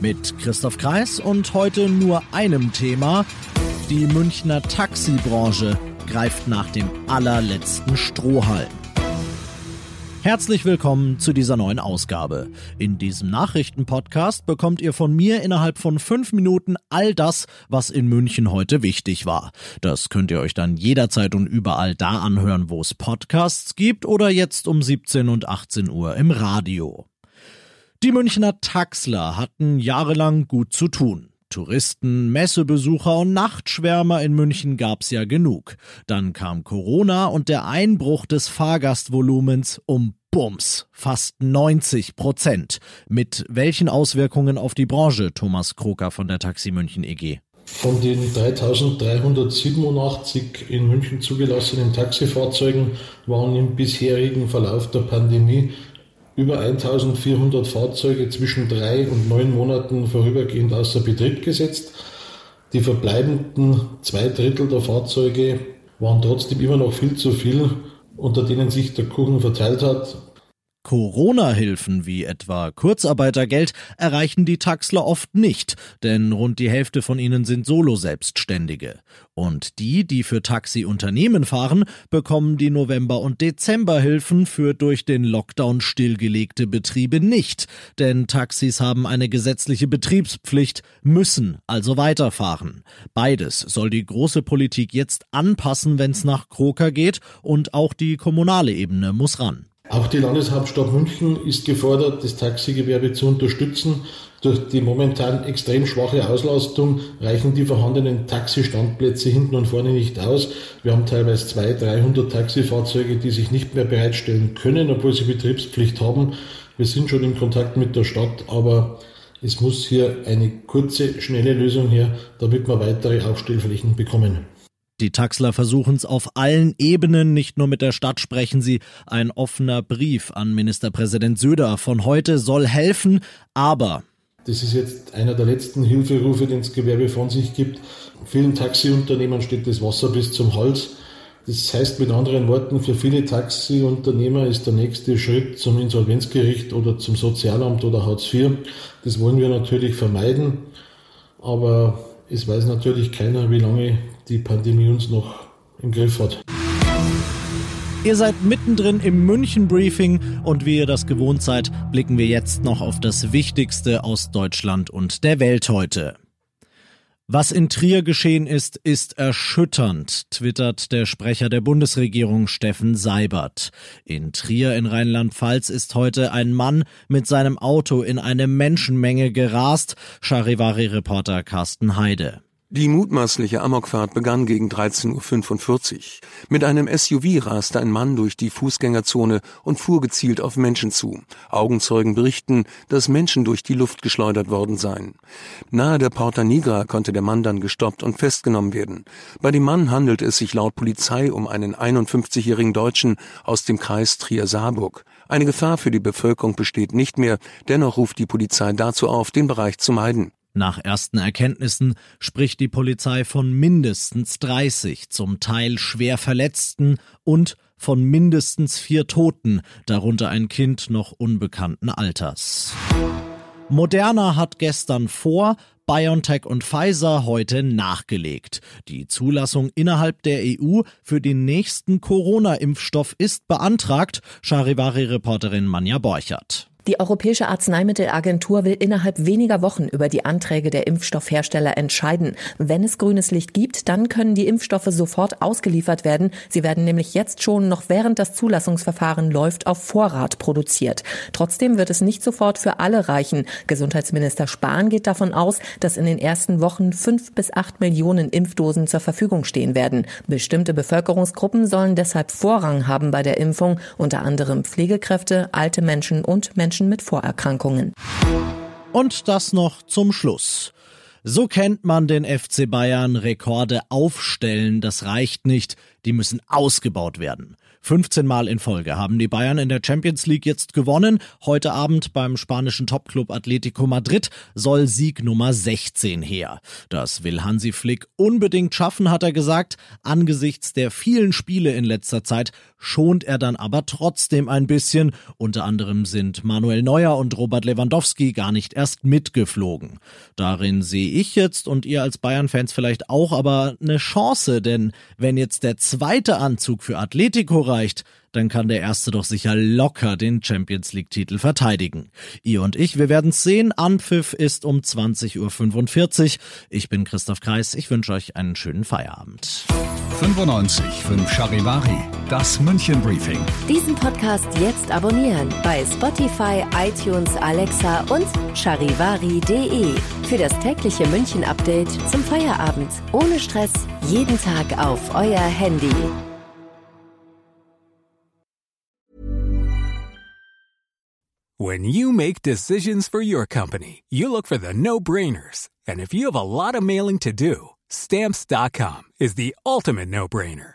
Mit Christoph Kreis und heute nur einem Thema. Die Münchner Taxibranche greift nach dem allerletzten Strohhalm. Herzlich willkommen zu dieser neuen Ausgabe. In diesem Nachrichtenpodcast bekommt ihr von mir innerhalb von fünf Minuten all das, was in München heute wichtig war. Das könnt ihr euch dann jederzeit und überall da anhören, wo es Podcasts gibt oder jetzt um 17 und 18 Uhr im Radio. Die Münchner Taxler hatten jahrelang gut zu tun. Touristen, Messebesucher und Nachtschwärmer in München gab's ja genug. Dann kam Corona und der Einbruch des Fahrgastvolumens um Bums, fast 90 Prozent. Mit welchen Auswirkungen auf die Branche, Thomas Kroker von der Taxi München EG? Von den 3387 in München zugelassenen Taxifahrzeugen waren im bisherigen Verlauf der Pandemie über 1400 Fahrzeuge zwischen drei und neun Monaten vorübergehend außer Betrieb gesetzt. Die verbleibenden zwei Drittel der Fahrzeuge waren trotzdem immer noch viel zu viel, unter denen sich der Kuchen verteilt hat. Corona-Hilfen wie etwa Kurzarbeitergeld erreichen die Taxler oft nicht, denn rund die Hälfte von ihnen sind Solo-Selbstständige. Und die, die für Taxiunternehmen fahren, bekommen die November- und Dezemberhilfen für durch den Lockdown stillgelegte Betriebe nicht, denn Taxis haben eine gesetzliche Betriebspflicht, müssen also weiterfahren. Beides soll die große Politik jetzt anpassen, wenn's nach Kroker geht, und auch die kommunale Ebene muss ran. Auch die Landeshauptstadt München ist gefordert, das Taxigewerbe zu unterstützen. Durch die momentan extrem schwache Auslastung reichen die vorhandenen Taxistandplätze hinten und vorne nicht aus. Wir haben teilweise 200, 300 Taxifahrzeuge, die sich nicht mehr bereitstellen können, obwohl sie Betriebspflicht haben. Wir sind schon in Kontakt mit der Stadt, aber es muss hier eine kurze, schnelle Lösung her, damit wir weitere Aufstellflächen bekommen. Die Taxler versuchen es auf allen Ebenen, nicht nur mit der Stadt sprechen sie. Ein offener Brief an Ministerpräsident Söder von heute soll helfen, aber das ist jetzt einer der letzten Hilferufe, den das Gewerbe von sich gibt. Vielen Taxiunternehmern steht das Wasser bis zum Hals. Das heißt mit anderen Worten, für viele Taxiunternehmer ist der nächste Schritt zum Insolvenzgericht oder zum Sozialamt oder Hartz IV. Das wollen wir natürlich vermeiden. Aber es weiß natürlich keiner, wie lange die Pandemie uns noch im Griff hat. Ihr seid mittendrin im München Briefing und wie ihr das gewohnt seid, blicken wir jetzt noch auf das Wichtigste aus Deutschland und der Welt heute. Was in Trier geschehen ist, ist erschütternd, twittert der Sprecher der Bundesregierung Steffen Seibert. In Trier in Rheinland-Pfalz ist heute ein Mann mit seinem Auto in eine Menschenmenge gerast, Charivari-Reporter Carsten Heide. Die mutmaßliche Amokfahrt begann gegen 13.45 Uhr. Mit einem SUV raste ein Mann durch die Fußgängerzone und fuhr gezielt auf Menschen zu. Augenzeugen berichten, dass Menschen durch die Luft geschleudert worden seien. Nahe der Porta Nigra konnte der Mann dann gestoppt und festgenommen werden. Bei dem Mann handelt es sich laut Polizei um einen 51-jährigen Deutschen aus dem Kreis Trier-Saarburg. Eine Gefahr für die Bevölkerung besteht nicht mehr, dennoch ruft die Polizei dazu auf, den Bereich zu meiden. Nach ersten Erkenntnissen spricht die Polizei von mindestens 30 zum Teil schwer Verletzten und von mindestens vier Toten, darunter ein Kind noch unbekannten Alters. Moderna hat gestern vor, BioNTech und Pfizer heute nachgelegt. Die Zulassung innerhalb der EU für den nächsten Corona-Impfstoff ist beantragt, Charivari-Reporterin Manja Borchert. Die Europäische Arzneimittelagentur will innerhalb weniger Wochen über die Anträge der Impfstoffhersteller entscheiden. Wenn es grünes Licht gibt, dann können die Impfstoffe sofort ausgeliefert werden. Sie werden nämlich jetzt schon noch während das Zulassungsverfahren läuft auf Vorrat produziert. Trotzdem wird es nicht sofort für alle reichen. Gesundheitsminister Spahn geht davon aus, dass in den ersten Wochen fünf bis acht Millionen Impfdosen zur Verfügung stehen werden. Bestimmte Bevölkerungsgruppen sollen deshalb Vorrang haben bei der Impfung, unter anderem Pflegekräfte, alte Menschen und Menschen Menschen mit Vorerkrankungen. Und das noch zum Schluss. So kennt man den FC Bayern. Rekorde aufstellen, das reicht nicht. Die müssen ausgebaut werden. 15 Mal in Folge haben die Bayern in der Champions League jetzt gewonnen. Heute Abend beim spanischen Topclub Atletico Madrid soll Sieg Nummer 16 her. Das will Hansi Flick unbedingt schaffen, hat er gesagt. Angesichts der vielen Spiele in letzter Zeit schont er dann aber trotzdem ein bisschen. Unter anderem sind Manuel Neuer und Robert Lewandowski gar nicht erst mitgeflogen. Darin sehe ich jetzt und ihr als Bayern-Fans vielleicht auch aber eine Chance, denn wenn jetzt der zweite Anzug für Atletico reicht, dann kann der erste doch sicher locker den Champions League Titel verteidigen. Ihr und ich, wir werden's sehen. Anpfiff ist um 20.45 Uhr. Ich bin Christoph Kreis. Ich wünsche euch einen schönen Feierabend. 95 5 Charivari, das München Briefing. Diesen Podcast jetzt abonnieren bei Spotify, iTunes, Alexa und charivari.de. Für das tägliche München Update zum Feierabend. Ohne Stress, jeden Tag auf euer Handy. When you make decisions for your company, you look for the no-brainers. And if you have a lot of mailing to do, stamps.com is the ultimate no-brainer.